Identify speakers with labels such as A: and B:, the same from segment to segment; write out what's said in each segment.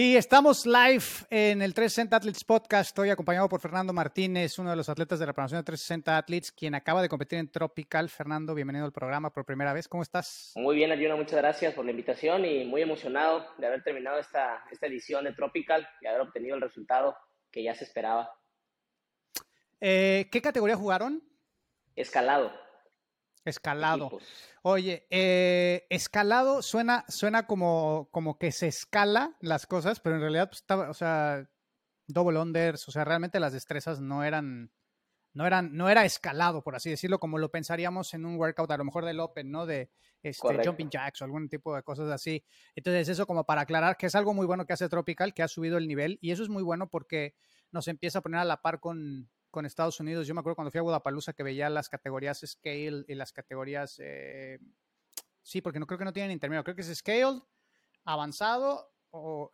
A: Y estamos live en el 360 Athletes Podcast. Estoy acompañado por Fernando Martínez, uno de los atletas de la programación de 360 Athletes, quien acaba de competir en Tropical. Fernando, bienvenido al programa por primera vez. ¿Cómo estás?
B: Muy bien, Ayuna, muchas gracias por la invitación y muy emocionado de haber terminado esta, esta edición de Tropical y haber obtenido el resultado que ya se esperaba.
A: Eh, ¿Qué categoría jugaron?
B: Escalado.
A: Escalado. Oye, eh, escalado suena, suena como, como que se escala las cosas, pero en realidad pues, estaba, o sea, double unders, o sea, realmente las destrezas no eran, no eran, no era escalado, por así decirlo, como lo pensaríamos en un workout, a lo mejor del Open, ¿no? De este, jumping jacks o algún tipo de cosas así. Entonces, eso como para aclarar que es algo muy bueno que hace Tropical, que ha subido el nivel, y eso es muy bueno porque nos empieza a poner a la par con, con Estados Unidos. Yo me acuerdo cuando fui a Guadalajara que veía las categorías Scale y las categorías. Eh, sí, porque no creo que no tienen intermedio. Creo que es Scale, avanzado,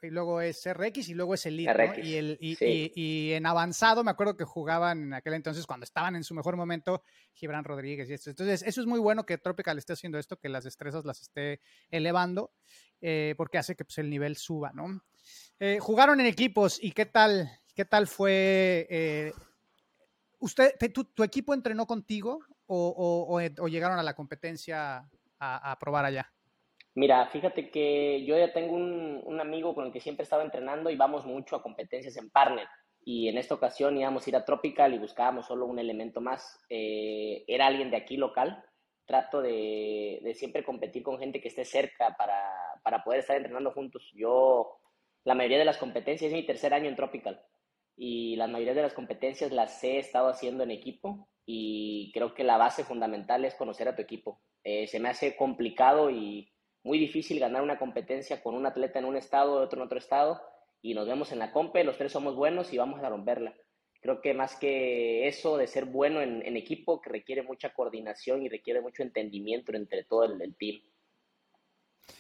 A: y luego es RX y luego es Elite. Y, el, y, en avanzado me acuerdo que jugaban en aquel entonces, cuando estaban en su mejor momento, Gibran Rodríguez y esto. Entonces, eso es muy bueno que Tropical esté haciendo esto, que las destrezas las esté elevando, eh, porque hace que pues, el nivel suba, ¿no? Eh, jugaron en equipos y qué tal, qué tal fue ¿Usted, tu, equipo entrenó contigo o, llegaron a la competencia a, probar allá?
B: Mira, fíjate que yo ya tengo un, amigo con el que siempre estaba entrenando y vamos mucho a competencias en partner. Y en esta ocasión íbamos a ir a Tropical y buscábamos solo un elemento más. Eh, era alguien de aquí local. Trato de, siempre competir con gente que esté cerca para, para poder estar entrenando juntos. Yo, la mayoría de las competencias es mi tercer año en Tropical y la mayoría de las competencias las he estado haciendo en equipo y creo que la base fundamental es conocer a tu equipo. Eh, se me hace complicado y muy difícil ganar una competencia con un atleta en un estado, otro en otro estado y nos vemos en la compe, los tres somos buenos y vamos a romperla. Creo que más que eso de ser bueno en, equipo, que requiere mucha coordinación y requiere mucho entendimiento entre todo el, el team.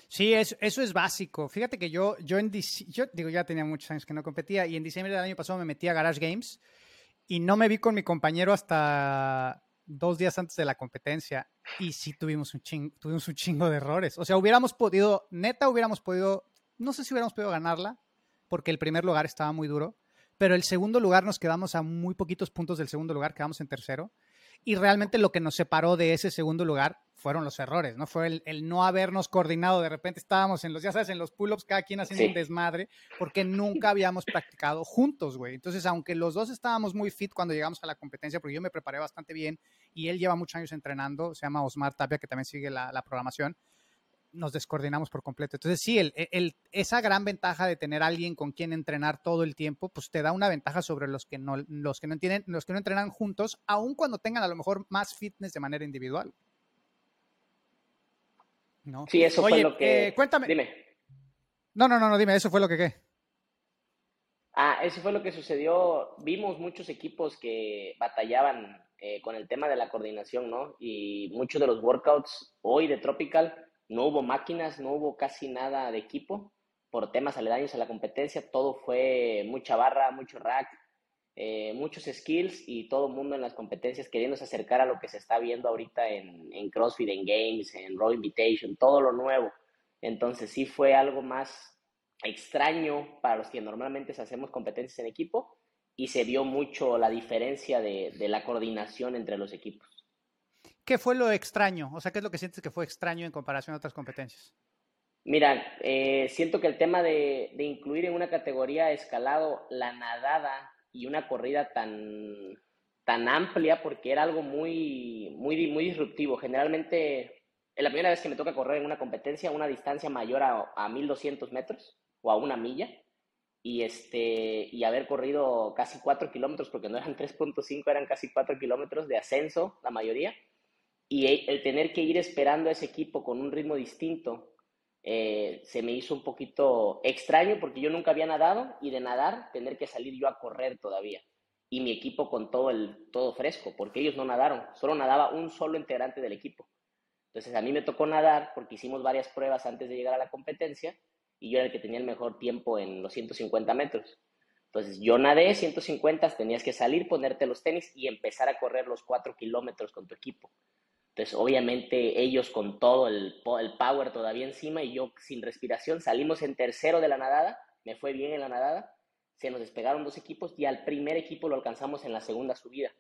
A: Sí, eso, es básico. Fíjate que yo, yo, en, yo digo, ya tenía muchos años que no competía y en diciembre del año pasado me metí a Garage Games y no me vi con mi compañero hasta dos días antes de la competencia y sí tuvimos un, chingo, tuvimos un chingo de errores. O sea, hubiéramos podido, neta hubiéramos podido, no sé si hubiéramos podido ganarla porque el primer lugar estaba muy duro, pero el segundo lugar nos quedamos a muy poquitos puntos del segundo lugar, quedamos en tercero y realmente lo que nos separó de ese segundo lugar fueron los errores, ¿no? Fue el, no habernos coordinado, de repente estábamos en los, ya sabes, en los pull-ups, cada quien haciendo un desmadre, porque nunca habíamos practicado juntos, güey. Entonces, aunque los dos estábamos muy fit cuando llegamos a la competencia, porque yo me preparé bastante bien y él lleva muchos años entrenando, se llama Osmar Tapia, que también sigue la, la programación, nos descoordinamos por completo. Entonces, sí, el, el, esa gran ventaja de tener a alguien con quien entrenar todo el tiempo, pues te da una ventaja sobre los que no, los que no entienden, los que no entrenan juntos, aun cuando tengan a lo mejor más fitness de manera individual.
B: ¿No? Sí, eso fue lo que.
A: Eh, cuéntame.
B: Dime.
A: No, no, no, no, dime, eso fue lo que qué.
B: Ah, eso fue lo que sucedió. Vimos muchos equipos que batallaban eh, con el tema de la coordinación, ¿no? Y muchos de los workouts hoy de Tropical no hubo máquinas, no hubo casi nada de equipo por temas aledaños a la competencia. Todo fue mucha barra, mucho rack, eh, muchos skills y todo el mundo en las competencias queriéndose acercar a lo que se está viendo ahorita en, en CrossFit, en Games, en Raw Invitation, todo lo nuevo. Entonces sí fue algo más extraño para los que normalmente hacemos competencias en equipo y se vio mucho la diferencia de la coordinación entre los equipos.
A: ¿Qué fue lo extraño? O sea, ¿qué es lo que sientes que fue extraño en comparación a otras competencias?
B: Mira, eh, siento que el tema de, incluir en una categoría escalado la nadada y una corrida tan, tan amplia, porque era algo muy, muy, muy disruptivo. Generalmente, es la primera vez que me toca correr en una competencia, una distancia mayor a, a 1200 metros o a una milla, y, este, y haber corrido casi 4 kilómetros, porque no eran 3.5, eran casi 4 kilómetros de ascenso, la mayoría y el tener que ir esperando a ese equipo con un ritmo distinto eh, se me hizo un poquito extraño porque yo nunca había nadado y de nadar tener que salir yo a correr todavía. Y mi equipo con todo el todo fresco porque ellos no nadaron solo nadaba un solo integrante del equipo. Entonces a mí me tocó nadar porque hicimos varias pruebas antes de llegar a la competencia y yo era el que tenía el mejor tiempo en los 150 metros. Entonces yo nadé 150 tenías que salir ponerte los tenis y empezar a correr los 4 kilómetros con tu equipo entonces, obviamente, ellos con todo el, el, power todavía encima y yo sin respiración, salimos en tercero de la nadada me fue bien en la nadada, se nos despegaron dos equipos y al primer equipo lo alcanzamos en la segunda subida,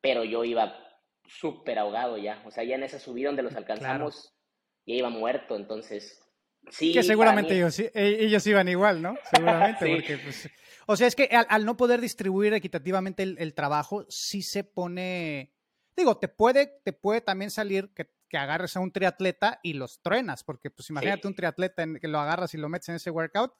B: pero yo iba súper ahogado ya, o sea, ya en esa subida donde los alcanzamos, ya iba muerto, entonces... Sí,
A: que seguramente ellos, e, ellos, iban igual, ¿no? Seguramente, porque pues, o sea, es que al, no poder distribuir equitativamente el, trabajo, sí se pone, digo, te puede, te puede también salir que, que agarres a un triatleta y los truenas, porque pues imagínate un triatleta en, que lo agarras y lo metes en ese workout,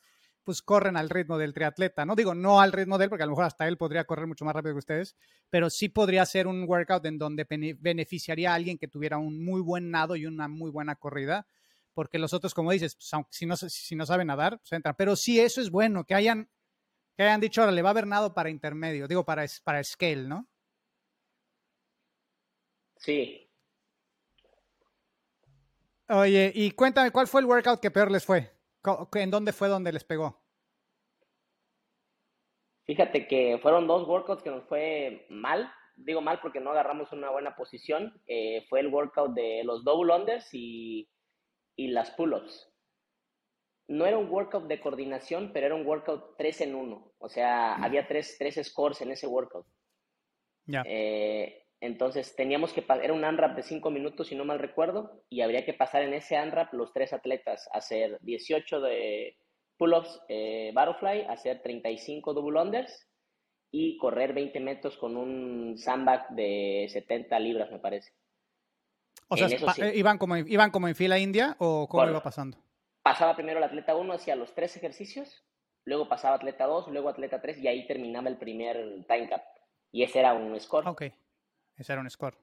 A: pues corren al ritmo del triatleta, ¿no? Digo, no al ritmo de él, porque a lo mejor hasta él podría correr mucho más rápido que ustedes, pero sí podría ser un workout en donde beneficiaría a alguien que tuviera un muy buen nado y una muy buena corrida, porque los otros, como dices, pues, si, no, si no saben nadar, pues entran. Pero sí, eso es bueno, que hayan, que hayan dicho, ahora le va a haber nado para intermedio, digo, para, para scale, ¿no?
B: Sí.
A: Oye, y cuéntame, ¿cuál fue el workout que peor les fue? ¿En dónde fue donde les pegó?
B: Fíjate que fueron dos workouts que nos fue mal. Digo mal porque no agarramos una buena posición. Eh, fue el workout de los double unders y, las pull-ups. No era un workout de coordinación, pero era un workout 3 en 1. O sea, mm. había tres, tres scores en ese workout. Ya. Eh, entonces teníamos que, era un unwrap de 5 minutos, si no mal recuerdo, y habría que pasar en ese unwrap los tres atletas, hacer 18 de pull-ups eh, butterfly, hacer 35 double unders y correr 20 metros con un sandbag de 70 libras, me parece.
A: O sea, eh, ¿iban, como, ¿iban como en fila india o cómo iba pasando?
B: Pasaba primero el atleta 1 hacia los tres ejercicios, luego pasaba atleta 2, luego atleta 3 y ahí terminaba el primer time cap. Y ese era un score.
A: Ese era un score.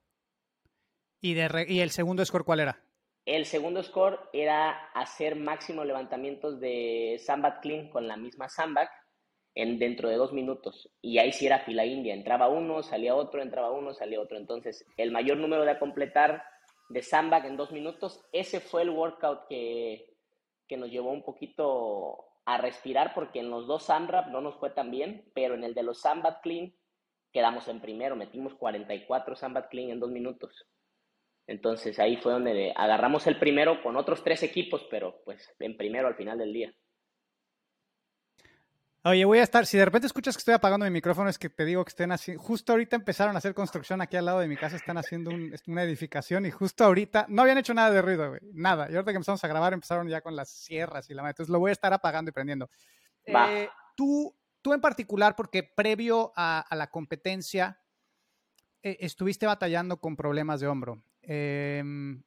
A: ¿Y, de ¿Y el segundo score cuál era?
B: El segundo score era hacer máximo levantamientos de sandbag clean con la misma sandbag en, dentro de dos minutos. Y ahí sí era fila india. Entraba uno, salía otro, entraba uno, salía otro. Entonces, el mayor número de completar de sandbag en dos minutos, ese fue el workout que, que nos llevó un poquito a respirar porque en los dos sandbag no nos fue tan bien, pero en el de los sandbag clean quedamos en primero, metimos 44 Sambat Clean en dos minutos. Entonces ahí fue donde agarramos el primero con otros tres equipos, pero pues en primero al final del día.
A: Oye, voy a estar, si de repente escuchas que estoy apagando mi micrófono, es que te digo que estén haciendo, justo ahorita empezaron a hacer construcción aquí al lado de mi casa, están haciendo una edificación y justo ahorita no habían hecho nada de ruido, güey, nada. Y ahorita que empezamos a grabar empezaron ya con las sierras y la Entonces lo voy a estar apagando y prendiendo. Eh, tú, Tú en particular, porque previo a, la competencia eh, estuviste batallando con problemas de hombro. Em,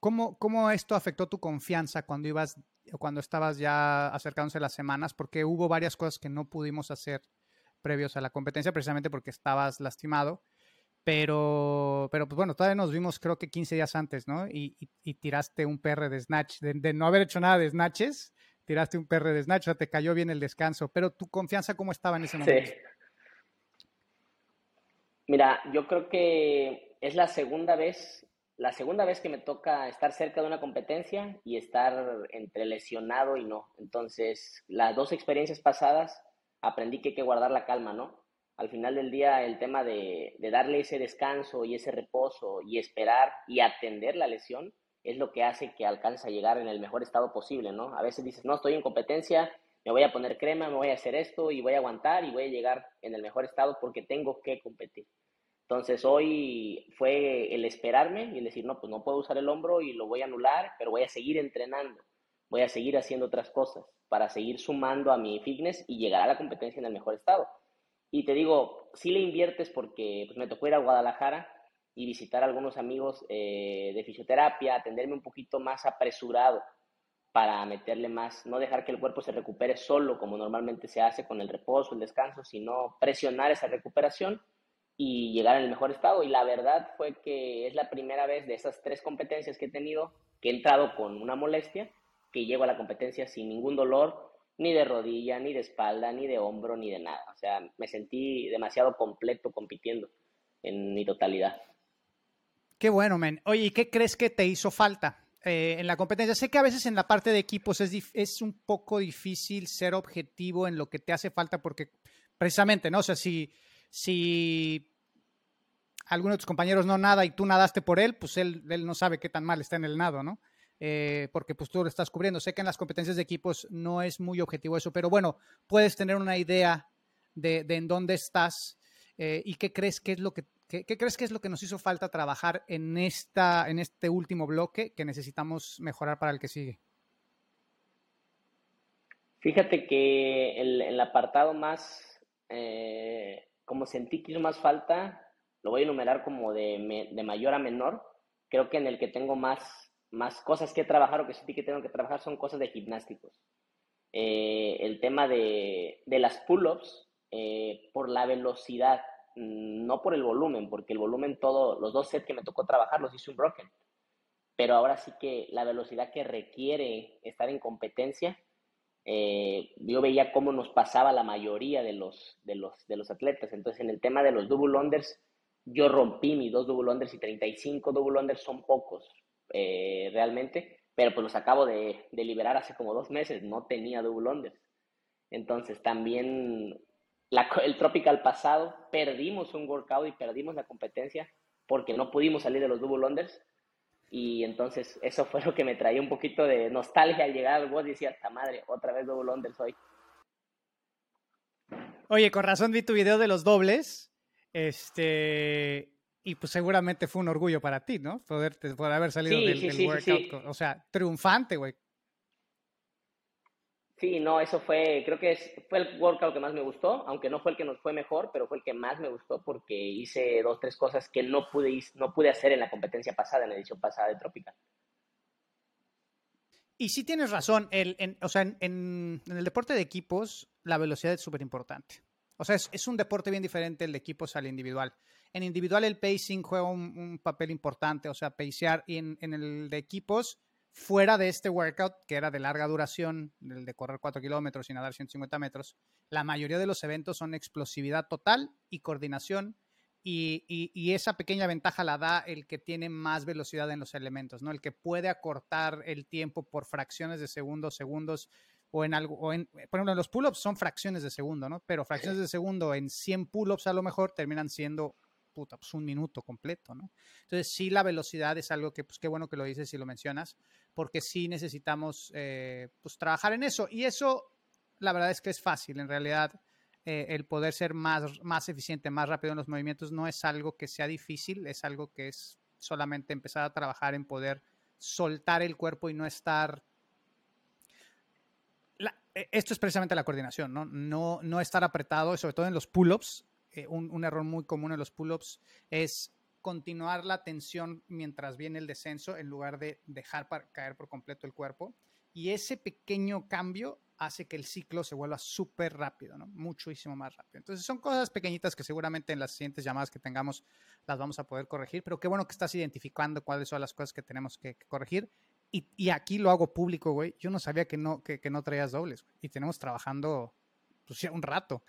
A: ¿cómo, esto afectó tu confianza cuando ibas, cuando estabas ya acercándose las semanas? Porque hubo varias cosas que no pudimos hacer previos a la competencia, precisamente porque estabas lastimado. Pero, pero pues bueno, todavía nos vimos creo que 15 días antes, ¿no? Y, tiraste un PR de snatch, de, de, no haber hecho nada de snatches, tiraste un perre de snatch, te cayó bien el descanso, pero tu confianza, ¿cómo estaba en ese momento? Sí.
B: Mira, yo creo que es la segunda vez, la segunda vez que me toca estar cerca de una competencia y estar entre lesionado y no. Entonces, las dos experiencias pasadas aprendí que hay que guardar la calma, ¿no? Al final del día, el tema de, de darle ese descanso y ese reposo y esperar y atender la lesión es lo que hace que alcance a llegar en el mejor estado posible, ¿no? A veces dices, no, estoy en competencia, me voy a poner crema, me voy a hacer esto y voy a aguantar y voy a llegar en el mejor estado porque tengo que competir. Entonces hoy fue el esperarme y el decir, no, pues no puedo usar el hombro y lo voy a anular, pero voy a seguir entrenando, voy a seguir haciendo otras cosas para seguir sumando a mi fitness y llegar a la competencia en el mejor estado. Y te digo, si le inviertes porque pues, me tocó ir a Guadalajara, y visitar a algunos amigos eh, de fisioterapia, atenderme un poquito más apresurado para meterle más, no dejar que el cuerpo se recupere solo como normalmente se hace con el reposo, el descanso, sino presionar esa recuperación y llegar en el mejor estado. Y la verdad fue que es la primera vez de esas tres competencias que he tenido que he entrado con una molestia, que llego a la competencia sin ningún dolor, ni de rodilla, ni de espalda, ni de hombro, ni de nada. O sea, me sentí demasiado completo compitiendo en mi totalidad.
A: Qué bueno, men. Oye, ¿y qué crees que te hizo falta eh, en la competencia? Sé que a veces en la parte de equipos es, es un poco difícil ser objetivo en lo que te hace falta porque precisamente, ¿no? O sea, si, si alguno de tus compañeros no nada y tú nadaste por él, pues él, él no sabe qué tan mal está en el nado, ¿no? eh, porque pues tú lo estás cubriendo. Sé que en las competencias de equipos no es muy objetivo eso, pero bueno, puedes tener una idea de, en dónde estás eh, y qué crees que es lo que ¿Qué, crees que es lo que nos hizo falta trabajar en, esta, en este último bloque que necesitamos mejorar para el que sigue?
B: Fíjate que el, apartado más, eh, como sentí que hizo más falta, lo voy a enumerar como de, de, mayor a menor. Creo que en el que tengo más, más cosas que trabajar o que sentí que tengo que trabajar son cosas de gimnásticos. Eh, el tema de, de las pull-ups eh, por la velocidad no por el volumen, porque el volumen todo, los dos sets que me tocó trabajar los hice un broken. Pero ahora sí que la velocidad que requiere estar en competencia, eh, yo veía cómo nos pasaba la mayoría de los, de, los, de los atletas. Entonces, en el tema de los double unders, yo rompí mis dos double unders y 35 double unders son pocos eh, realmente, pero pues los acabo de, de liberar hace como dos meses, no tenía double unders. Entonces, también el Tropical pasado perdimos un workout y perdimos la competencia porque no pudimos salir de los double unders. Y entonces eso fue lo que me traía un poquito de nostalgia al llegar al WOD y decía, esta madre, otra vez double unders hoy.
A: Oye, con razón vi tu video de los dobles. Este, y pues seguramente fue un orgullo para ti, ¿no? Poder, poder haber salido del, workout. o sea, triunfante, güey.
B: Sí, no, eso fue, creo que es, fue el workout que más me gustó, aunque no fue el que nos fue mejor, pero fue el que más me gustó porque hice dos, tres cosas que no pude, no pude hacer en la competencia pasada, en la edición pasada de Tropical.
A: Y sí tienes razón, el, en, o sea, en, el deporte de equipos la velocidad es súper importante. O sea, es, un deporte bien diferente el de equipos al individual. En individual el pacing juega un, papel importante, o sea, pacear, y en el de equipos fuera de este workout, que era de larga duración, el de correr 4 kilómetros y nadar 150 metros, la mayoría de los eventos son explosividad total y coordinación. Y, esa pequeña ventaja la da el que tiene más velocidad en los elementos, ¿no? El que puede acortar el tiempo por fracciones de segundos, segundos, o en algo, o en, por ejemplo, en los pull-ups son fracciones de segundo, ¿no? Pero fracciones de segundo en 100 pull-ups a lo mejor terminan siendo puta, pues un minuto completo, ¿no? Entonces, sí, la velocidad es algo que, pues qué bueno que lo dices y lo mencionas, porque sí necesitamos, eh, pues, trabajar en eso. Y eso, la verdad es que es fácil, en realidad, eh, el poder ser más, más eficiente, más rápido en los movimientos, no es algo que sea difícil, es algo que es solamente empezar a trabajar en poder soltar el cuerpo y no estar e, esto es precisamente la coordinación, ¿no? No, no estar apretado, sobre todo en los pull-ups, eh, un, error muy común en los pull-ups es continuar la tensión mientras viene el descenso en lugar de dejar caer por completo el cuerpo. Y ese pequeño cambio hace que el ciclo se vuelva súper rápido, ¿no? Muchísimo más rápido. Entonces son cosas pequeñitas que seguramente en las siguientes llamadas que tengamos las vamos a poder corregir, pero qué bueno que estás identificando cuáles son las cosas que tenemos que, corregir. Y, aquí lo hago público, güey. Yo no sabía que no, que, que no traías dobles. Y tenemos trabajando pues un rato,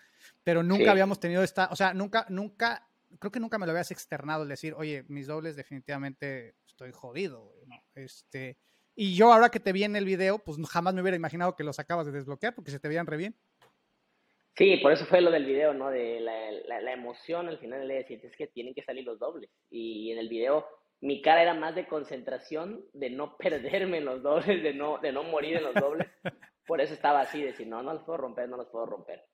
A: pero nunca habíamos tenido esta, o sea, nunca, nunca, creo que nunca me lo habías externado el decir, oye, mis dobles definitivamente estoy jodido, Este, y yo ahora que te vi en el video, pues jamás me hubiera imaginado que los acabas de desbloquear porque se te veían re bien.
B: Sí, por eso fue lo del video, ¿no? De la, la, emoción al final de decir, es que tienen que salir los dobles. Y en el video mi cara era más de concentración, de no perderme en los dobles, de no, de no morir en los dobles. Por eso estaba así, de decir, no, no los puedo romper, no los puedo romper.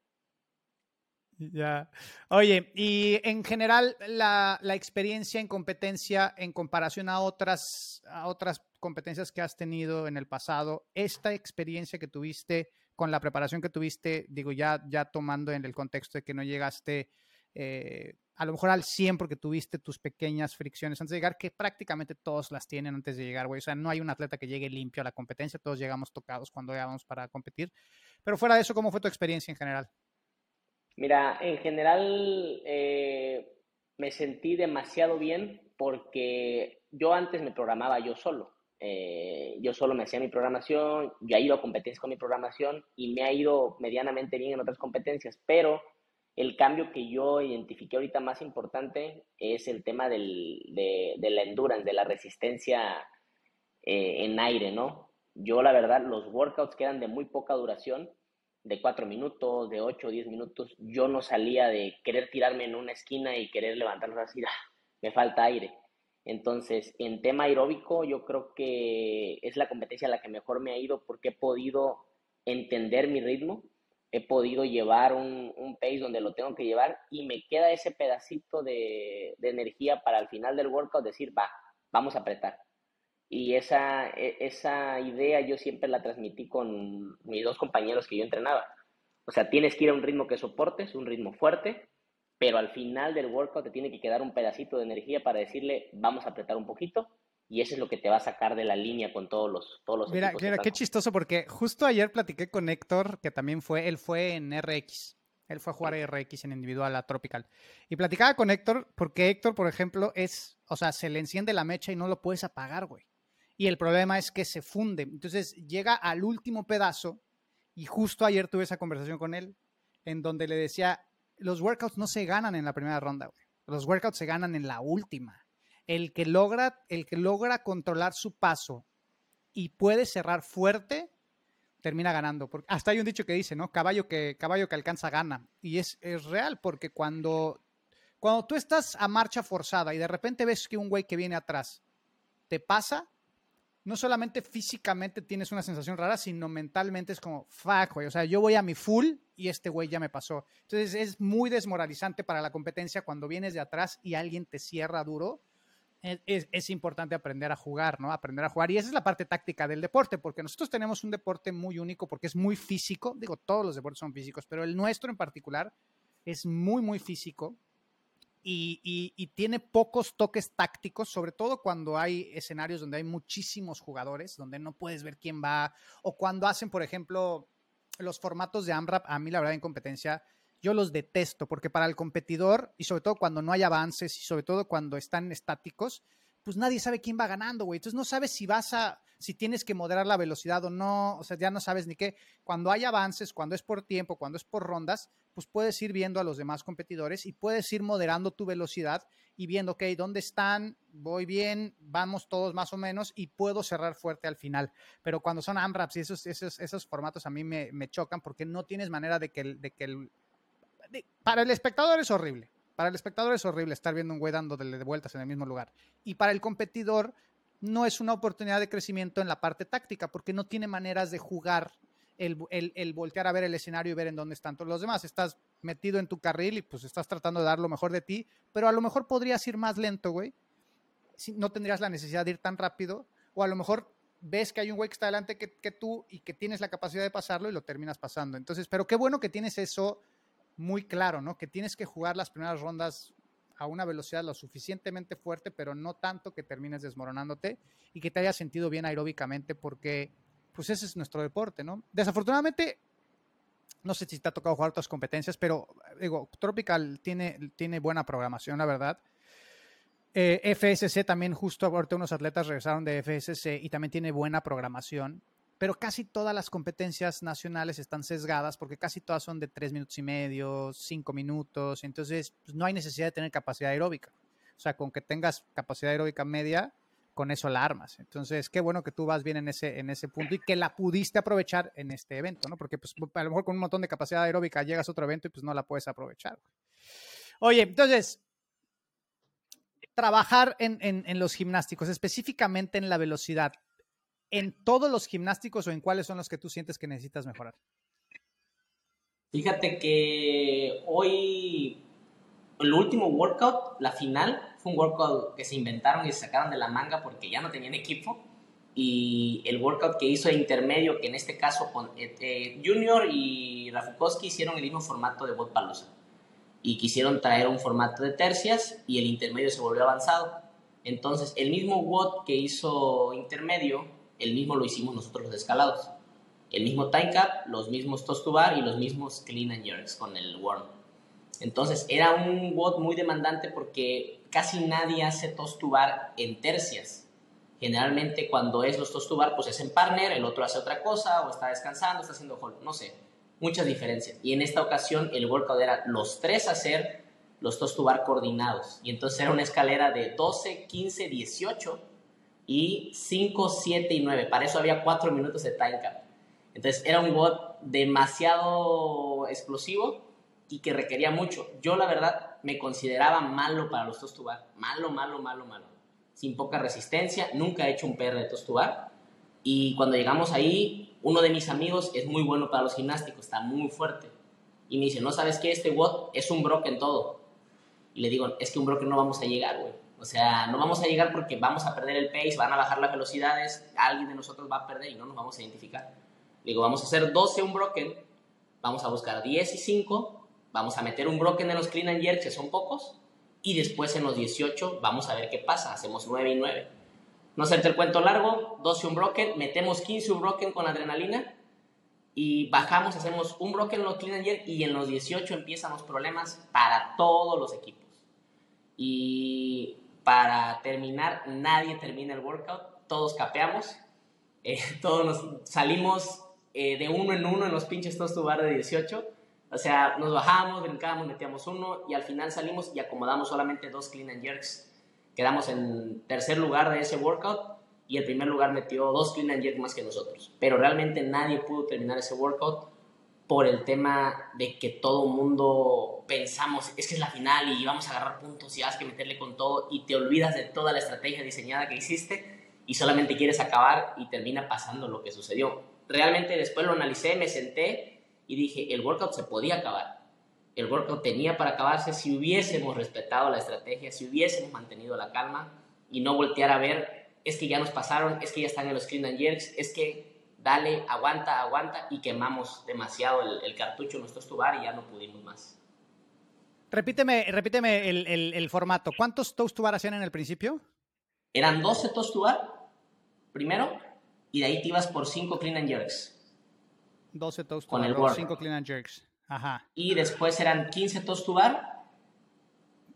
A: Ya. Oye, y en general, la, experiencia en competencia en comparación a otras, a otras competencias que has tenido en el pasado, esta experiencia que tuviste con la preparación que tuviste, digo, ya, ya tomando en el contexto de que no llegaste eh, a lo mejor al 100 porque tuviste tus pequeñas fricciones antes de llegar, que prácticamente todos las tienen antes de llegar, güey. O sea, no hay un atleta que llegue limpio a la competencia, todos llegamos tocados cuando llegamos para competir. Pero fuera de eso, ¿cómo fue tu experiencia en general?
B: Mira, en general eh, me sentí demasiado bien porque yo antes me programaba yo solo. Eh, yo solo me hacía mi programación, yo he ido a competencias con mi programación y me ha ido medianamente bien en otras competencias, pero el cambio que yo identifiqué ahorita más importante es el tema del, de, la endurance, de la resistencia eh, en aire, ¿no? Yo, la verdad, los workouts que eran de muy poca duración, de cuatro minutos, de ocho o diez minutos, yo no salía de querer tirarme en una esquina y querer levantarlos así, ¡ah! me falta aire. Entonces, en tema aeróbico, yo creo que es la competencia la que mejor me ha ido porque he podido entender mi ritmo, he podido llevar un, un pace donde lo tengo que llevar y me queda ese pedacito de, de energía para al final del workout decir, va, vamos a apretar. Y esa, e, esa idea yo siempre la transmití con mis dos compañeros que yo entrenaba. O sea, tienes que ir a un ritmo que soportes, un ritmo fuerte, pero al final del workout te tiene que quedar un pedacito de energía para decirle, vamos a apretar un poquito, y eso es lo que te va a sacar de la línea con todos los todos los
A: Mira, mira qué chistoso porque justo ayer platiqué con Héctor, que también fue, él fue en RX. Él fue a jugar RX en individual a Tropical. Y platicaba con Héctor porque Héctor, por ejemplo, es, o sea, se le enciende la mecha y no lo puedes apagar, güey. Y el problema es que se funde. Entonces llega al último pedazo y justo ayer tuve esa conversación con él en donde le decía, los workouts no se ganan en la primera ronda, güey. Los workouts se ganan en la última. El que logra, el que logra controlar su paso y puede cerrar fuerte, termina ganando. Porque hasta hay un dicho que dice, ¿no? Caballo que, caballo que alcanza gana. Y es, es real, porque cuando, cuando tú estás a marcha forzada y de repente ves que un güey que viene atrás te pasa, no solamente físicamente tienes una sensación rara, sino mentalmente es como, fuck, güey, o sea, yo voy a mi full y este güey ya me pasó. Entonces es muy desmoralizante para la competencia cuando vienes de atrás y alguien te cierra duro. Es, importante aprender a jugar, ¿no? Aprender a jugar. Y esa es la parte táctica del deporte, porque nosotros tenemos un deporte muy único, porque es muy físico. Digo, todos los deportes son físicos, pero el nuestro en particular es muy, muy físico y, tiene pocos toques tácticos, sobre todo cuando hay escenarios donde hay muchísimos jugadores, donde no puedes ver quién va, o cuando hacen, por ejemplo, los formatos de AMRAP, a mí la verdad en competencia, yo los detesto, porque para el competidor, y sobre todo cuando no hay avances, y sobre todo cuando están estáticos, pues nadie sabe quién va ganando, güey. Entonces no sabes si vas a, si tienes que moderar la velocidad o no, o sea, ya no sabes ni qué. Cuando hay avances, cuando es por tiempo, cuando es por rondas, pues puedes ir viendo a los demás competidores y puedes ir moderando tu velocidad y viendo, ok, ¿dónde están? Voy bien, vamos todos más o menos y puedo cerrar fuerte al final. Pero cuando son AMRAPs y esos, esos, esos formatos a mí me, me, chocan porque no tienes manera de que, de que el, para el espectador es horrible para el espectador es horrible estar viendo un güey dándole de vueltas en el mismo lugar. Y para el competidor no es una oportunidad de crecimiento en la parte táctica, porque no tiene maneras de jugar el, el, voltear a ver el escenario y ver en dónde están todos los demás. Estás metido en tu carril y pues estás tratando de dar lo mejor de ti, pero a lo mejor podrías ir más lento, güey. Si no tendrías la necesidad de ir tan rápido, o a lo mejor ves que hay un güey que está delante que, que tú y que tienes la capacidad de pasarlo y lo terminas pasando. Entonces, pero qué bueno que tienes eso muy claro, ¿no? Que tienes que jugar las primeras rondas a una velocidad lo suficientemente fuerte, pero no tanto que termines desmoronándote y que te haya sentido bien aeróbicamente, porque pues ese es nuestro deporte, ¿no? Desafortunadamente, no sé si te ha tocado jugar otras competencias, pero digo, Tropical tiene, tiene buena programación, la verdad. Eh, FSC también, justo ahorita unos atletas regresaron de FSC y también tiene buena programación pero casi todas las competencias nacionales están sesgadas porque casi todas son de tres minutos y medio, cinco minutos, entonces pues, no hay necesidad de tener capacidad aeróbica. O sea, con que tengas capacidad aeróbica media, con eso la armas. Entonces, qué bueno que tú vas bien en ese, en ese punto y que la pudiste aprovechar en este evento, ¿no? Porque pues, a lo mejor con un montón de capacidad aeróbica llegas a otro evento y pues no la puedes aprovechar. Oye, entonces, trabajar en, en los gimnásticos, específicamente en la velocidad, en todos los gimnásticos o en cuáles son los que tú sientes que necesitas mejorar?
B: Fíjate que hoy, el último workout, la final, fue un workout que se inventaron y se sacaron de la manga porque ya no tenían equipo. Y el workout que hizo intermedio, que en este caso con eh, eh, Junior y Rafukowski hicieron el mismo formato de bot palusa. Y quisieron traer un formato de tercias y el intermedio se volvió avanzado. Entonces, el mismo WOD que hizo intermedio el mismo lo hicimos nosotros los escalados. El mismo time cap, los mismos toast y los mismos clean and jerks con el worm. Entonces era un bot muy demandante porque casi nadie hace toast en tercias. Generalmente cuando es los toast to bar pues es en partner, el otro hace otra cosa o está descansando, está haciendo hold, no sé. Muchas diferencias. Y en esta ocasión el workout era los tres hacer los toast coordinados. Y entonces era una escalera de 12, 15, 18 y 5, 7 y 9. Para eso había 4 minutos de time cap. Entonces era un bot demasiado explosivo y que requería mucho. Yo la verdad me consideraba malo para los tostubar. Malo, malo, malo, malo. sin poca resistencia, nunca he hecho un PR de tostubar. Y cuando llegamos ahí, uno de mis amigos es muy bueno para los gimnásticos, está muy fuerte. Y me dice, no sabes qué, este WOT es un broken todo. Y le digo, es que un broken no vamos a llegar, güey. O sea, no vamos a llegar porque vamos a perder el pace, van a bajar las velocidades, alguien de nosotros va a perder y no nos vamos a identificar. Digo, vamos a hacer 12 un broken, vamos a buscar 10 y 5, vamos a meter un broken en los clean and jerks, que son pocos, y después en los 18 vamos a ver qué pasa, hacemos 9 y 9. No hacerte el cuento largo, 12 un broken, metemos 15 un broken con adrenalina y bajamos, hacemos un broken en los clean and jerk y en los 18 empiezan los problemas para todos los equipos. Y para terminar, nadie termina el workout, todos capeamos, eh, todos nos salimos eh, de uno en uno en los pinches todos bar de 18. O sea, nos bajábamos, brincábamos, metíamos uno y al final salimos y acomodamos solamente dos clean and jerks. Quedamos en tercer lugar de ese workout y el primer lugar metió dos clean and jerks más que nosotros. Pero realmente nadie pudo terminar ese workout por el tema de que todo mundo pensamos, es que es la final y vamos a agarrar puntos y vas que meterle con todo y te olvidas de toda la estrategia diseñada que hiciste y solamente quieres acabar y termina pasando lo que sucedió. Realmente después lo analicé, me senté y dije, el workout se podía acabar. El workout tenía para acabarse si hubiésemos respetado la estrategia, si hubiésemos mantenido la calma y no voltear a ver, es que ya nos pasaron, es que ya están en los clean and jerks, es que dale, aguanta, aguanta y quemamos demasiado el, cartucho en nuestro estubar y ya no pudimos más.
A: Repíteme, repíteme el, formato. ¿Cuántos toast bar hacían en el principio?
B: Eran 12 toast bar primero y de ahí te ibas por 5 clean and jerks.
A: 12 toast Con bar, el 5 clean and jerks. Ajá.
B: Y después eran 15 toast bar.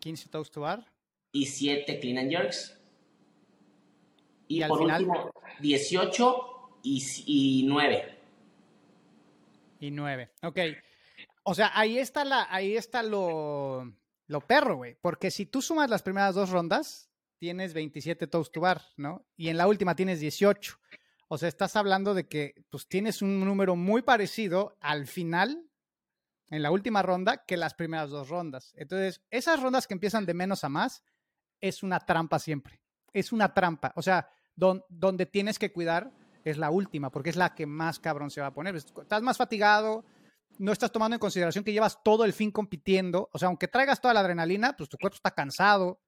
A: 15 toast bar.
B: Y 7 clean and jerks. Y, por último, 18 y, nueve.
A: Y nueve. Ok. O sea, ahí está la, ahí está lo, lo perro, güey. Porque si tú sumas las primeras dos rondas, tienes 27 toast to bar, ¿no? Y en la última tienes 18. O sea, estás hablando de que pues tienes un número muy parecido al final, en la última ronda, que las primeras dos rondas. Entonces, esas rondas que empiezan de menos a más, es una trampa siempre. Es una trampa. O sea, donde tienes que cuidar es la última, porque es la que más cabrón se va a poner. Estás más fatigado, no estás tomando en consideración que llevas todo el fin compitiendo. O sea, aunque traigas toda la adrenalina, pues tu cuerpo está cansado,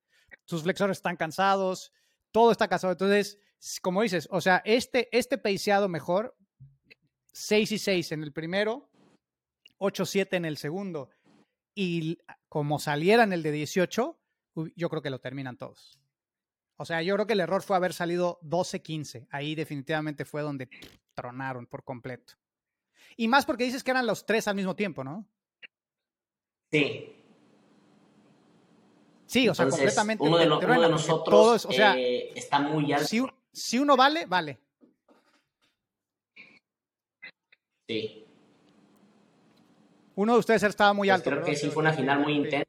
A: tus flexores están cansados, todo está cansado. Entonces, como dices, o sea, este, este paseado mejor, 6 y 6 en el primero, 8-7 en el segundo, y como saliera en el de 18, yo creo que lo terminan todos. O sea, yo creo que el error fue haber salido 12-15. Ahí definitivamente fue donde tronaron por completo. Y más porque dices que eran los tres al mismo tiempo, ¿no?
B: Sí.
A: Sí, o sea, completamente.
B: Uno de, nosotros o sea, eh, está muy alto.
A: Si, uno vale, vale.
B: Sí.
A: Uno de ustedes estaba muy
B: pues
A: alto.
B: Creo que sí fue una final muy intensa.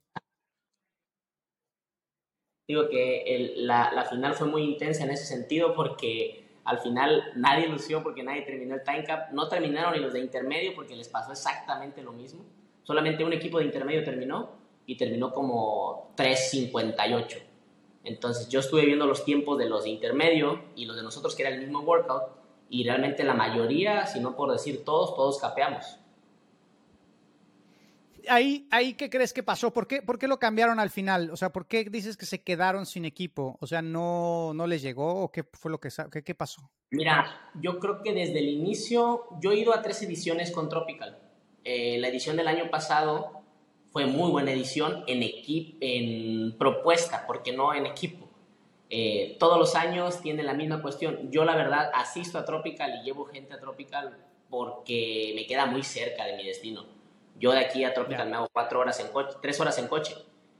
B: Digo que la, final fue muy intensa en ese sentido porque al final nadie lució porque nadie terminó el time cap. No terminaron ni los de intermedio porque les pasó exactamente lo mismo. Solamente un equipo de intermedio terminó y terminó como 3.58. Entonces yo estuve viendo los tiempos de los de intermedio y los de nosotros que era el mismo workout y realmente la mayoría, si no por decir todos, todos capeamos
A: ahí, ahí, ¿qué crees que pasó? ¿Por qué, ¿Por qué lo cambiaron al final? O sea, ¿por qué dices que se quedaron sin equipo? O sea, ¿no, no les llegó o qué fue lo que qué, pasó?
B: Mira, yo creo que desde el inicio, yo he ido a tres ediciones con Tropical. Eh, la edición del año pasado fue muy buena edición en, en propuesta, porque no en equipo. Eh, todos los años tiene la misma cuestión. Yo la verdad asisto a Tropical y llevo gente a Tropical porque me queda muy cerca de mi destino yo de aquí a Tropical me hago cuatro horas en coche, tres horas en coche.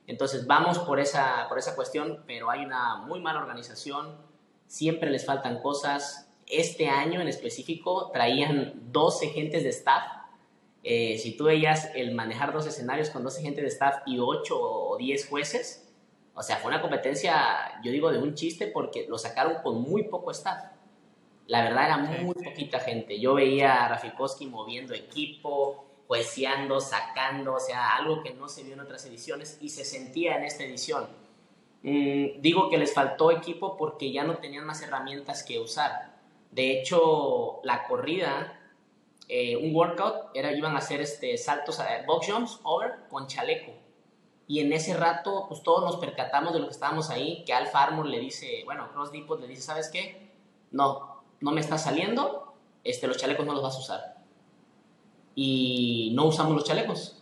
B: Entonces vamos por esa, por esa cuestión, pero hay una muy mala organización, siempre les faltan cosas. Este año en específico traían 12 gentes de staff. Eh, si tú veías el manejar dos escenarios con 12 gentes de staff y 8 o 10 jueces, o sea, fue una competencia, yo digo, de un chiste porque lo sacaron con muy poco staff. La verdad era muy poquita gente. Yo veía a Rafikowski moviendo equipo, jueceando, sacando, o sea, algo que no se vio en otras ediciones y se sentía en esta edición. Mm, digo que les faltó equipo porque ya no tenían más herramientas que usar. De hecho, la corrida, eh, un workout, era, iban a hacer este, saltos, a, box jumps, over, con chaleco. Y en ese rato, pues todos nos percatamos de lo que estábamos ahí, que Alfa Armor le dice, bueno, Cross Depot le dice, ¿sabes qué? No, no me está saliendo, este, los chalecos no los vas a usar. Y no usamos los chalecos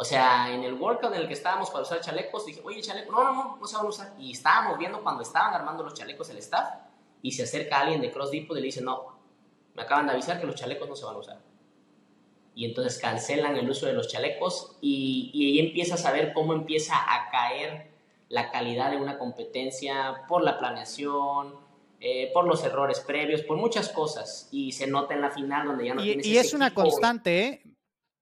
B: o sea, en el workout en el que estábamos para usar chalecos, dije, oye, chaleco, no, no, no, no se van a usar. Y estábamos viendo cuando estaban armando los chalecos el staff y se acerca alguien de Cross Depot y le dice, no, me acaban de avisar que los chalecos no se van a usar. Y entonces cancelan el uso de los chalecos y, y ahí empiezas a ver cómo empieza a caer la calidad de una competencia por la planeación, eh, por los errores previos, por muchas cosas. Y se nota en la final donde ya no
A: y, Y es una constante, ¿eh?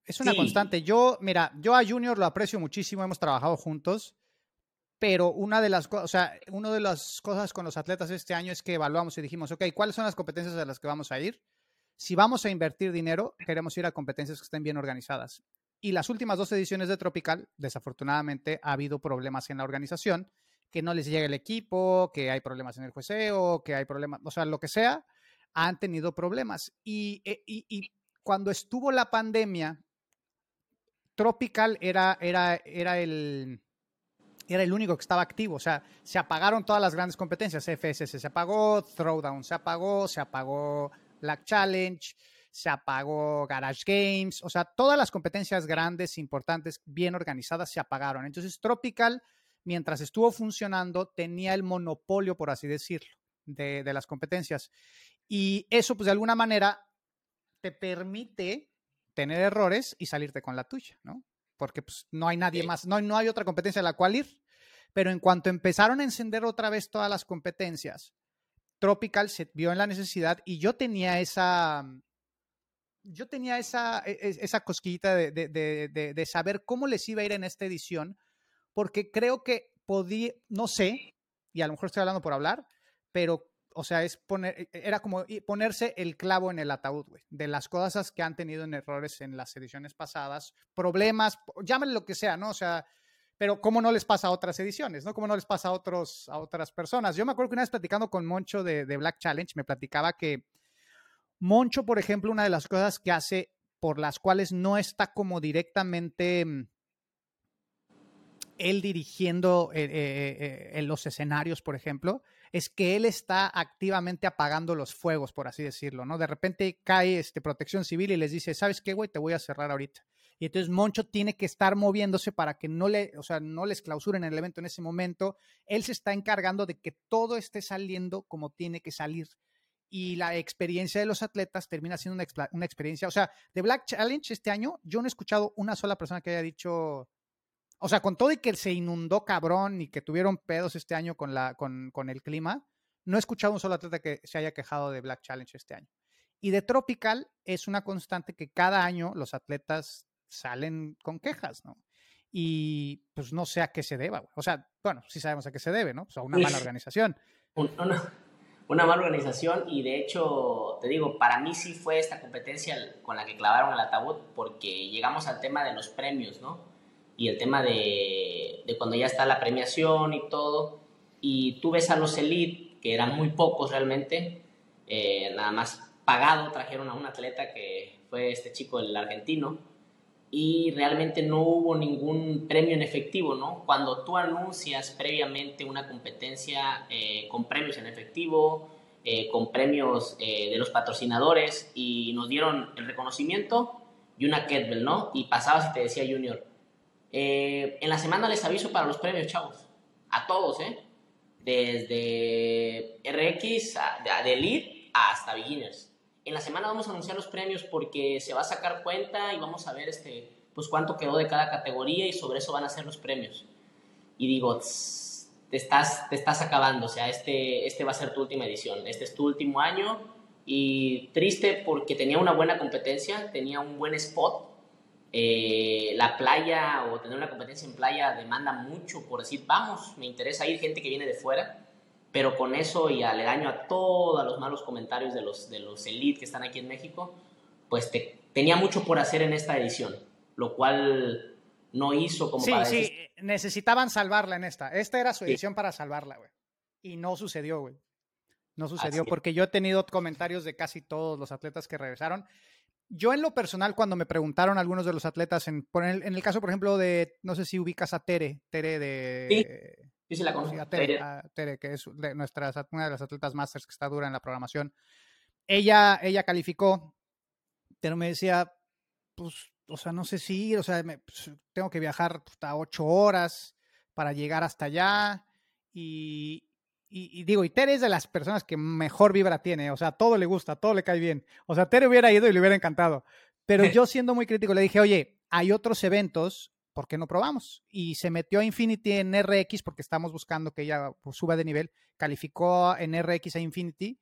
A: Es una constante. Yo, mira, yo a Junior lo aprecio muchísimo, hemos trabajado juntos, pero una de las cosas, o sea, una de las cosas con los atletas este año es que evaluamos y dijimos, ok, ¿cuáles son las competencias a las que vamos a ir? Si vamos a invertir dinero, queremos ir a competencias que estén bien organizadas. Y las últimas dos ediciones de Tropical, desafortunadamente, ha habido problemas en la organización, que no les llega el equipo, que hay problemas en el jueceo, que hay problemas, o sea, lo que sea, han tenido problemas. y, eh, y cuando estuvo la pandemia, Tropical era, era, era el era el único que estaba activo. O sea, se apagaron todas las grandes competencias. FSS se apagó, Throwdown se apagó, se apagó Black Challenge, se apagó Garage Games. O sea, todas las competencias grandes, importantes, bien organizadas, se apagaron. Entonces, Tropical, mientras estuvo funcionando, tenía el monopolio, por así decirlo, de, de las competencias. Y eso, pues, de alguna manera, te permite tener errores y salirte con la tuya, ¿no? Porque pues, no hay nadie más, no, no hay otra competencia a la cual ir. Pero en cuanto empezaron a encender otra vez todas las competencias, Tropical se vio en la necesidad y yo tenía esa, yo tenía esa, e, e, esa cosquillita de, de, de, saber cómo les iba a ir en esta edición, porque creo que podía, no sé, y a lo mejor estoy hablando por hablar, pero o sea, es poner, e, era como ponerse el clavo en el ataúd, güey, de las cosas que han tenido en errores en las ediciones pasadas, problemas, llámenle lo que sea, ¿no? O sea, pero cómo no les pasa a otras ediciones, ¿no? Cómo no les pasa a, otros, a otras personas. Yo me acuerdo que una vez platicando con Moncho de, de Black Challenge, me platicaba que Moncho, por ejemplo, una de las cosas que hace por las cuales no está como directamente mm, él dirigiendo eh, eh, eh, en los escenarios, por ejemplo, es que él está activamente apagando los fuegos, por así decirlo, ¿no? De repente cae este, protección civil y les dice, ¿sabes qué, güey? Te voy a cerrar ahorita. Y entonces Moncho tiene que estar moviéndose para que no le, o sea, no les clausuren el evento en ese momento. Él se está encargando de que todo esté saliendo como tiene que salir. Y la experiencia de los atletas termina siendo una, una experiencia. O sea, de Black Challenge este año, yo no he escuchado una sola persona que haya dicho, o sea, con todo y que se inundó cabrón y que tuvieron pedos este año con, la, con, con el clima, no he escuchado un solo atleta que se haya quejado de Black Challenge este año. Y de Tropical es una constante que cada año los atletas salen con quejas, ¿no? Y pues no sé a qué se deba. O sea, bueno, sí sabemos a qué se debe, ¿no? Pues a una mala organización.
B: Una, una, mala organización y de hecho, te digo, para mí sí fue esta competencia con la que clavaron el ataúd porque llegamos al tema de los premios, ¿no? Y el tema de, de, cuando ya está la premiación y todo, y tú ves a los elite, que eran muy pocos realmente, eh, nada más pagado, trajeron a un atleta que fue este chico, el argentino, y realmente no hubo ningún premio en efectivo, ¿no? Cuando tú anuncias previamente una competencia eh, con premios en efectivo, eh, con premios de los patrocinadores, y nos dieron el reconocimiento y una kettlebell, ¿no? Y pasabas y te decía Junior, eh, en la semana les aviso para los premios, chavos. A todos, ¿eh? Desde RX, de Elite hasta Beginners. En la semana vamos a anunciar los premios porque se va a sacar cuenta y vamos a ver este, pues cuánto quedó de cada categoría y sobre eso van a ser los premios. Y digo, te estás, te estás acabando, o sea, este, este va a ser tu última edición, este es tu último año y triste porque tenía una buena competencia, tenía un buen spot, eh, la playa o tener una competencia en playa demanda mucho por decir, vamos, me interesa ir gente que viene de fuera, pero con eso y aledaño a todos los malos comentarios de los, de los elite que están aquí en México, pues te, tenía mucho por hacer en esta edición, lo cual no hizo como
A: sí, Sí, necesitaban salvarla en esta. Esta era su edición para salvarla, güey. Y no sucedió, güey. No sucedió porque yo he tenido comentarios de casi todos los atletas que regresaron. Yo en lo personal, cuando me preguntaron algunos de los atletas, en, en, el, caso, por ejemplo, de, no sé si ubicas a Tere, Tere de...
B: Sí, sí, sí la conozco.
A: Tere, Tere. que es de nuestras, una de las atletas masters que está dura en la programación. Ella, ella calificó, pero me decía, pues, o sea, no sé si ir, o sea, pues, tengo que viajar hasta ocho horas para llegar hasta allá y, y, digo, y Tere es de las personas que mejor vibra tiene, o sea, todo le gusta, todo le cae bien. O sea, Tere hubiera ido y le hubiera encantado. Pero yo siendo muy crítico le dije, oye, hay otros eventos, ¿por qué no probamos? Y se metió a Infinity en RX porque estamos buscando que ella pues, suba de nivel, calificó en RX a Infinity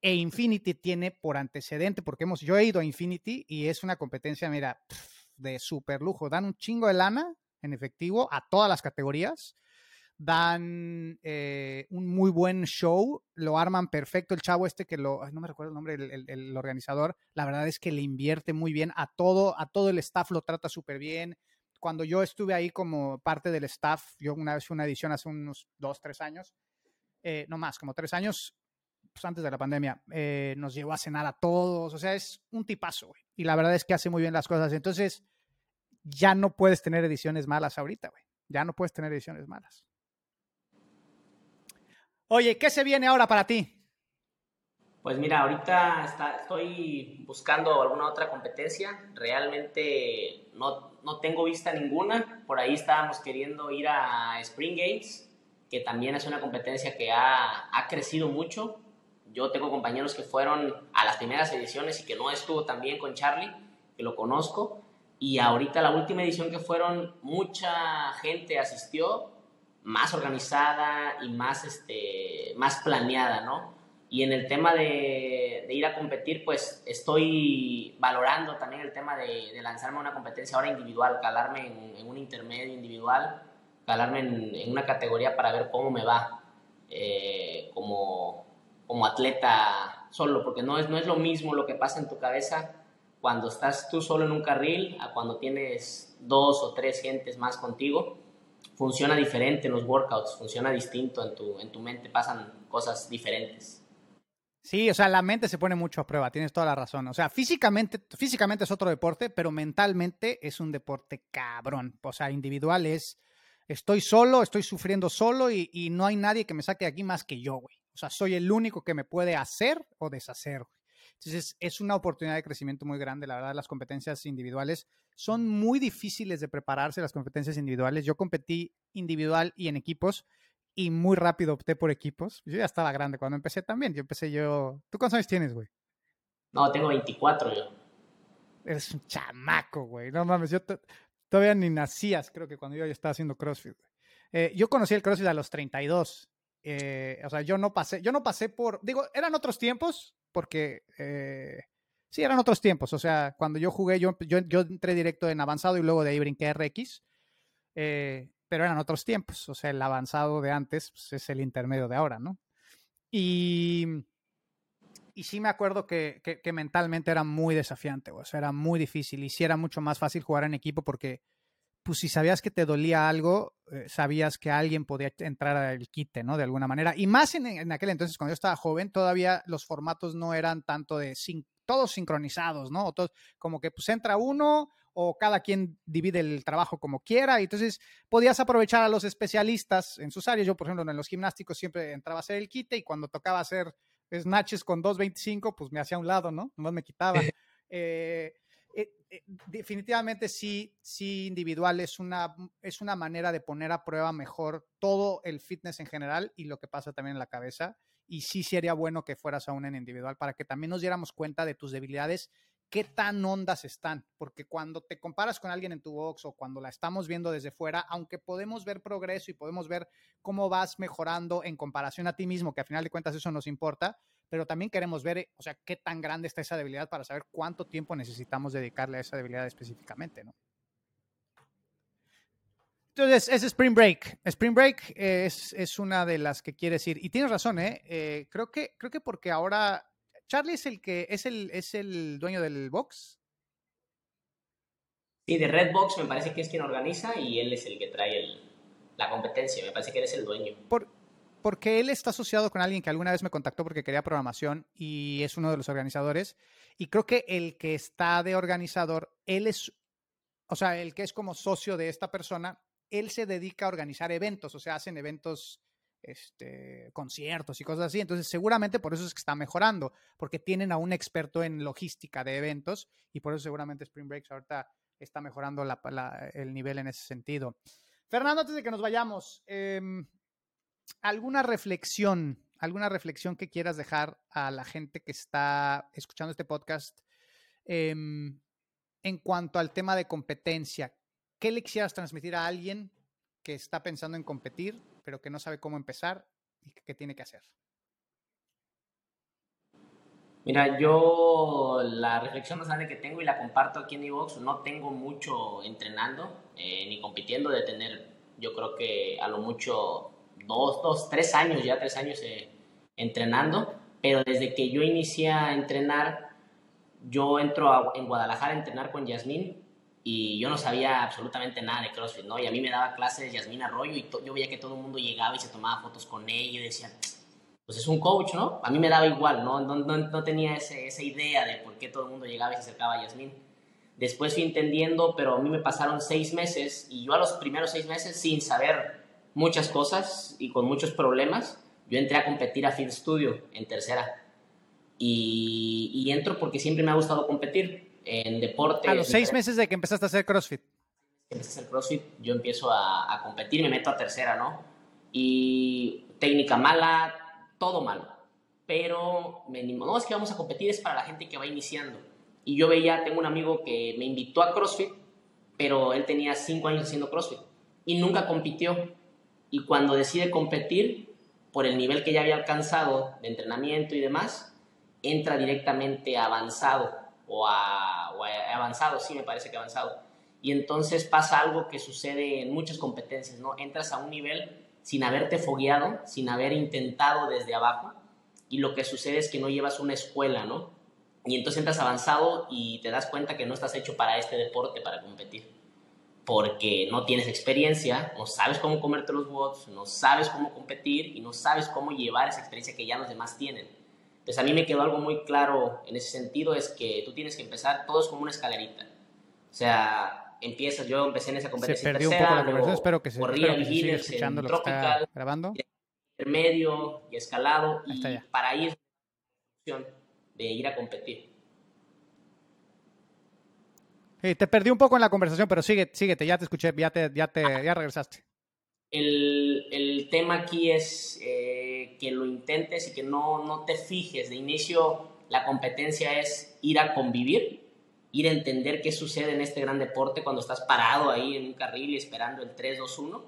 A: e Infinity tiene por antecedente, porque hemos, yo he ido a Infinity y es una competencia, mira, de super lujo. Dan un chingo de lana en efectivo a todas las categorías dan eh, un muy buen show, lo arman perfecto. El chavo este que lo, no me recuerdo el nombre, el, organizador, la verdad es que le invierte muy bien a todo, a todo el staff lo trata súper bien. Cuando yo estuve ahí como parte del staff, yo una vez una edición hace unos dos, tres años, eh, no más, como tres años, pues antes de la pandemia, eh, nos llevó a cenar a todos, o sea, es un tipazo, güey. Y la verdad es que hace muy bien las cosas. Entonces, ya no puedes tener ediciones malas ahorita, güey. Ya no puedes tener ediciones malas. Oye, ¿qué se viene ahora para ti?
B: Pues mira, ahorita estoy buscando alguna otra competencia. Realmente no, no, tengo vista ninguna. Por ahí estábamos queriendo ir a Spring Games, que también es una competencia que ha, ha crecido mucho. Yo tengo compañeros que fueron a las primeras ediciones y que no estuvo tan bien con Charlie, que lo conozco. Y ahorita la última edición que fueron, mucha gente asistió más organizada y más, este, más planeada, ¿no? Y en el tema de, ir a competir, pues estoy valorando también el tema de, lanzarme a una competencia ahora individual, calarme en, un intermedio individual, calarme en, una categoría para ver cómo me va eh, como, como atleta solo, porque no es, no es lo mismo lo que pasa en tu cabeza cuando estás tú solo en un carril a cuando tienes dos o tres gentes más contigo funciona diferente en los workouts, funciona distinto, en tu, en tu mente pasan cosas diferentes.
A: Sí, o sea, la mente se pone mucho a prueba, tienes toda la razón. O sea, físicamente, físicamente es otro deporte, pero mentalmente es un deporte cabrón. O sea, individual es, estoy solo, estoy sufriendo solo y, y no hay nadie que me saque de aquí más que yo, güey. O sea, soy el único que me puede hacer o deshacer. Entonces, es una oportunidad de crecimiento muy grande. La verdad, las competencias individuales son muy difíciles de prepararse, las competencias individuales. Yo competí individual y en equipos y muy rápido opté por equipos. Yo ya estaba grande cuando empecé también. Yo empecé yo... ¿Tú cuántos años tienes, güey?
B: No, tengo 24 yo.
A: Eres un chamaco, güey. No mames, yo todavía ni nacías, creo que cuando yo ya estaba haciendo CrossFit. Eh, yo conocí el CrossFit a los 32. Eh, o sea, yo no pasé, yo no pasé por, digo, eran otros tiempos, porque eh, sí, eran otros tiempos. O sea, cuando yo jugué, yo, yo, entré directo en avanzado y luego de ahí brinqué RX, eh, pero eran otros tiempos. O sea, el avanzado de antes pues, es el intermedio de ahora, ¿no? Y, y sí me acuerdo que, que, mentalmente era muy desafiante, o sea, era muy difícil y sí era mucho más fácil jugar en equipo porque pues si sabías que te dolía algo, eh, sabías que alguien podía entrar al quite, ¿no? De alguna manera. Y más en, aquel entonces, cuando yo estaba joven, todavía los formatos no eran tanto de todos sincronizados, ¿no? Todos, como que pues entra uno o cada quien divide el trabajo como quiera. Y entonces podías aprovechar a los especialistas en sus áreas. Yo, por ejemplo, en los gimnásticos siempre entraba a hacer el quite y cuando tocaba hacer snatches con 2.25, pues me hacía a un lado, ¿no? Nomás me quitaba. Eh, definitivamente sí, sí individual es una, es una manera de poner a prueba mejor todo el fitness en general y lo que pasa también en la cabeza. Y sí sería bueno que fueras aún en individual para que también nos diéramos cuenta de tus debilidades, qué tan ondas están. Porque cuando te comparas con alguien en tu box o cuando la estamos viendo desde fuera, aunque podemos ver progreso y podemos ver cómo vas mejorando en comparación a ti mismo, que al final de cuentas eso nos importa, pero también queremos ver, eh, o sea, qué tan grande está esa debilidad para saber cuánto tiempo necesitamos dedicarle a esa debilidad específicamente, ¿no? Entonces, es Spring Break. Spring Break es, es, una de las que quieres ir. Y tienes razón, ¿eh? ¿eh? creo, que, creo que porque ahora Charlie es el que es el, es el dueño del box.
B: Sí, de Redbox me parece que es quien organiza y él es el que trae el, la competencia. Me parece que él es el dueño.
A: Por, porque él está asociado con alguien que alguna vez me contactó porque quería programación y es uno de los organizadores. Y creo que el que está de organizador, él es, o sea, el que es como socio de esta persona, él se dedica a organizar eventos, o sea, hacen eventos, este, conciertos y cosas así. Entonces, seguramente por eso es que está mejorando, porque tienen a un experto en logística de eventos y por eso seguramente Spring Breaks ahorita está mejorando el nivel en ese sentido. Fernando, antes de que nos vayamos, em, ¿alguna reflexión, alguna reflexión que quieras dejar a la gente que está escuchando este podcast em, en cuanto al tema de competencia? ¿Qué le quisieras transmitir a alguien que está pensando en competir, pero que no sabe cómo empezar y qué tiene que hacer?
B: Mira, yo la reflexión más grande que tengo y la comparto aquí en Evox, no tengo mucho entrenando eh, ni compitiendo de tener, yo creo que a lo mucho dos, dos, tres años, ya tres años eh, entrenando, pero desde que yo inicié a entrenar, yo entro en Guadalajara a entrenar con Yasmín y yo no sabía absolutamente nada de CrossFit, ¿no? Y a mí me daba clases Yasmín Arroyo y yo veía que todo el mundo llegaba y se tomaba fotos con ella y decía, pues es un coach, ¿no? A mí me daba igual, ¿no? No, no, tenía ese, esa idea de por qué todo el mundo llegaba y se acercaba a Yasmín. Después fui entendiendo, pero a mí me pasaron seis meses y yo a los primeros seis meses, sin saber muchas cosas y con muchos problemas, yo entré a competir a Field Studio en tercera. Y, y entro porque siempre me ha gustado competir en deporte.
A: A los seis meses de que empezaste a hacer CrossFit.
B: Empecé a hacer CrossFit, yo empiezo a, a competir, me meto a tercera, ¿no? Y técnica mala, todo malo. Pero me animo, no, es que vamos a competir, es para la gente que va iniciando. Y yo veía, tengo un amigo que me invitó a CrossFit, pero él tenía cinco años haciendo CrossFit y nunca compitió. Y cuando decide competir, por el nivel que ya había alcanzado de entrenamiento y demás, entra directamente avanzado o a, o a avanzado, sí, me parece que avanzado. Y entonces pasa algo que sucede en muchas competencias, ¿no? Entras a un nivel sin haberte fogueado, sin haber intentado desde abajo, y lo que sucede es que no llevas una escuela, ¿no? Y entonces entras avanzado y te das cuenta que no estás hecho para este deporte, para competir, porque no tienes experiencia, no sabes cómo comerte los bots, no sabes cómo competir y no sabes cómo llevar esa experiencia que ya los demás tienen. Entonces a mí me quedó algo muy claro en ese sentido, es que tú tienes que empezar, todo es como una escalerita. O sea, empiezas, yo empecé en esa competencia.
A: Se perdió un poco la conversación, espero que se, corría que se escuchando lo que está grabando.
B: Intermedio y escalado, y para ir de ir a competir.
A: Te perdí un poco en la conversación, pero sigue, síguete, ya te escuché, ya, te, ya, te, ya regresaste.
B: El, el tema aquí es eh, que lo intentes y que no, no te fijes. De inicio, la competencia es ir a convivir ir a entender qué sucede en este gran deporte cuando estás parado ahí en un carril y esperando el 3-2-1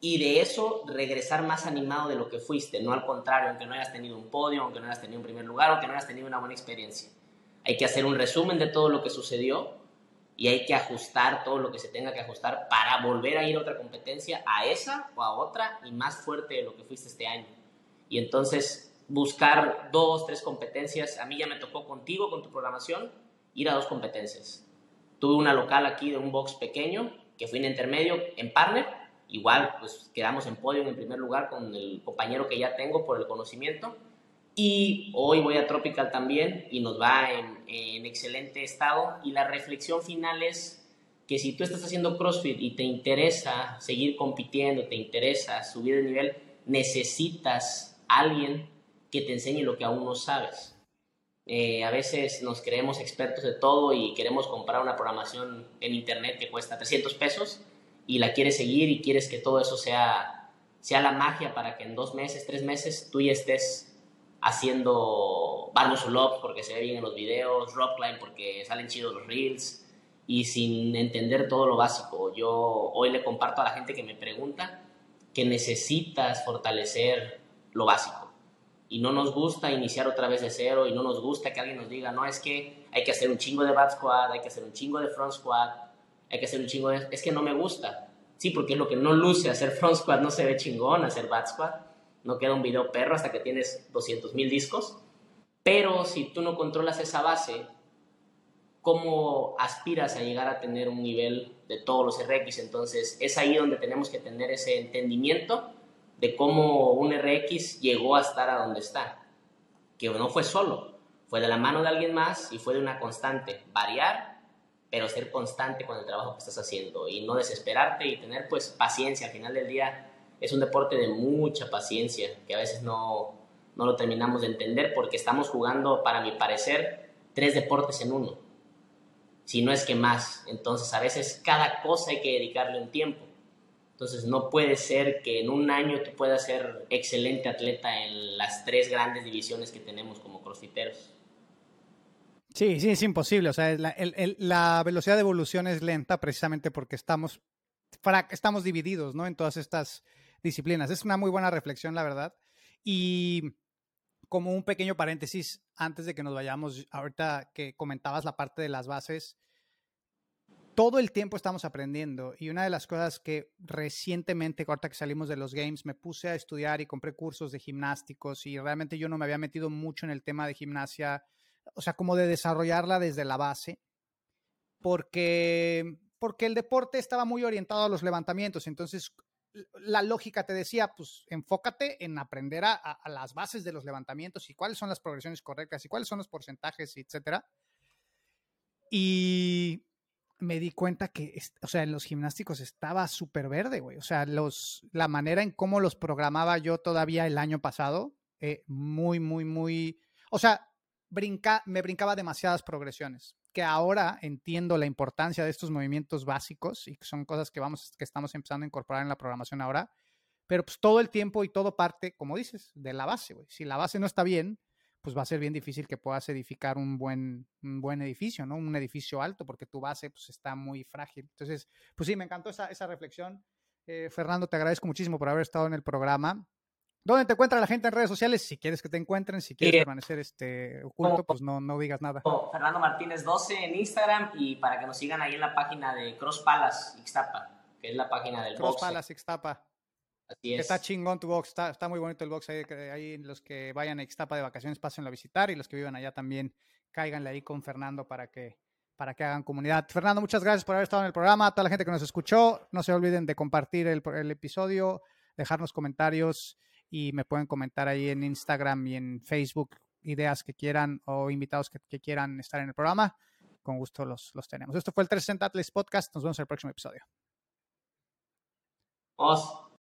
B: y de eso regresar más animado de lo que fuiste, no al contrario, aunque no hayas tenido un podio, aunque no hayas tenido un primer lugar, aunque no hayas tenido una buena experiencia. Hay que hacer un resumen de todo lo que sucedió y hay que ajustar todo lo que se tenga que ajustar para volver a ir a otra competencia, a esa o a otra y más fuerte de lo que fuiste este año. Y entonces buscar dos, tres competencias, a mí ya me tocó contigo, con tu programación, ir a dos competencias. Tuve una local aquí de un box pequeño, que fui en intermedio, en partner, igual pues quedamos en podio en primer lugar con el compañero que ya tengo por el conocimiento. Y hoy voy a Tropical también y nos va en, en excelente estado. Y la reflexión final es que si tú estás haciendo CrossFit y te interesa seguir compitiendo, te interesa subir de nivel, necesitas alguien que te enseñe lo que aún no sabes. Eh, a veces nos creemos expertos de todo y queremos comprar una programación en internet que cuesta 300 pesos y la quieres seguir y quieres que todo eso sea, sea la magia para que en dos meses, tres meses tú ya estés haciendo bar muscle porque se ve bien en los videos, rock climb porque salen chidos los reels y sin entender todo lo básico. Yo hoy le comparto a la gente que me pregunta que necesitas fortalecer lo básico y no nos gusta iniciar otra vez de cero y no nos gusta que alguien nos diga, no, es que hay que hacer un chingo de back squat, hay que hacer un chingo de front squat, hay que hacer un chingo de... Es que no me gusta. Sí, porque es lo que no luce hacer front squat, no se ve chingón hacer back squat, no queda un video perro hasta que tienes 200 mil discos, pero si tú no controlas esa base, cómo aspiras a llegar a tener un nivel de todos los RX. Entonces es ahí donde tenemos que tener ese entendimiento de cómo un RX llegó a estar a donde está. Que no fue solo, fue de la mano de alguien más y fue de una constante. Variar, pero ser constante con el trabajo que estás haciendo y no desesperarte y tener pues paciencia. Al final del día es un deporte de mucha paciencia que a veces no, no lo terminamos de entender porque estamos jugando, para mi parecer, tres deportes en uno si no es que más. Entonces, a veces cada cosa hay que dedicarle un tiempo. Entonces, no puede ser que en un año tú puedas ser excelente atleta en las tres grandes divisiones que tenemos como crossfiteros.
A: Sí, sí, es imposible. O sea, la, la velocidad de evolución es lenta precisamente porque estamos, estamos divididos ¿no? en todas estas disciplinas. Es una muy buena reflexión, la verdad. Y como un pequeño paréntesis antes de que nos vayamos, ahorita que comentabas la parte de las bases, todo el tiempo estamos aprendiendo y una de las cosas que recientemente, ahorita que salimos de los games, me puse a estudiar y compré cursos de gimnásticos y realmente yo no me había metido mucho en el tema de gimnasia, o sea, como de desarrollarla desde la base, porque, porque el deporte estaba muy orientado a los levantamientos, entonces la lógica te decía, pues enfócate en aprender a, las bases de los levantamientos y cuáles son las progresiones correctas y cuáles son los porcentajes, etcétera. Y me di cuenta que, o sea, en los gimnásticos estaba súper verde, güey. O sea, los, la manera en cómo los programaba yo todavía el año pasado, eh, muy, muy, muy, o sea, me brincaba demasiadas progresiones que ahora entiendo la importancia de estos movimientos básicos y que son cosas que vamos, que estamos empezando a incorporar en la programación ahora, pero pues todo el tiempo y todo parte, como dices, de la base. Si la base no está bien, pues va a ser bien difícil que puedas edificar un buen, buen edificio, ¿no? Un edificio alto, porque tu base pues está muy frágil. Entonces, pues sí, me encantó esa, esa reflexión. Eh, Fernando, te agradezco muchísimo por haber estado en el programa. ¿Dónde te encuentra la gente en redes sociales? Si quieres que te encuentren, si quieres permanecer este, oculto, pues no, no digas nada.
B: Fernando Martínez 12 en Instagram y para que nos sigan ahí en la página de Cross Palace Ixtapa, que es la página del
A: Cross Palace Ixtapa. Así es. Está chingón tu box, está, está muy bonito el box. Ahí, ahí, los que vayan a Ixtapa de vacaciones pásenlo a visitar y los que vivan allá también cáiganle ahí con Fernando para que, para que hagan comunidad. Fernando, muchas gracias por haber estado en el programa. A toda la gente que nos escuchó, no se olviden de compartir el, el episodio, dejarnos comentarios y me pueden comentar ahí en Instagram y en Facebook ideas que quieran o invitados que, quieran estar en el programa. Con gusto los, los tenemos. Esto fue el 360 Atlas Podcast. Nos vemos en el próximo episodio.
B: Os.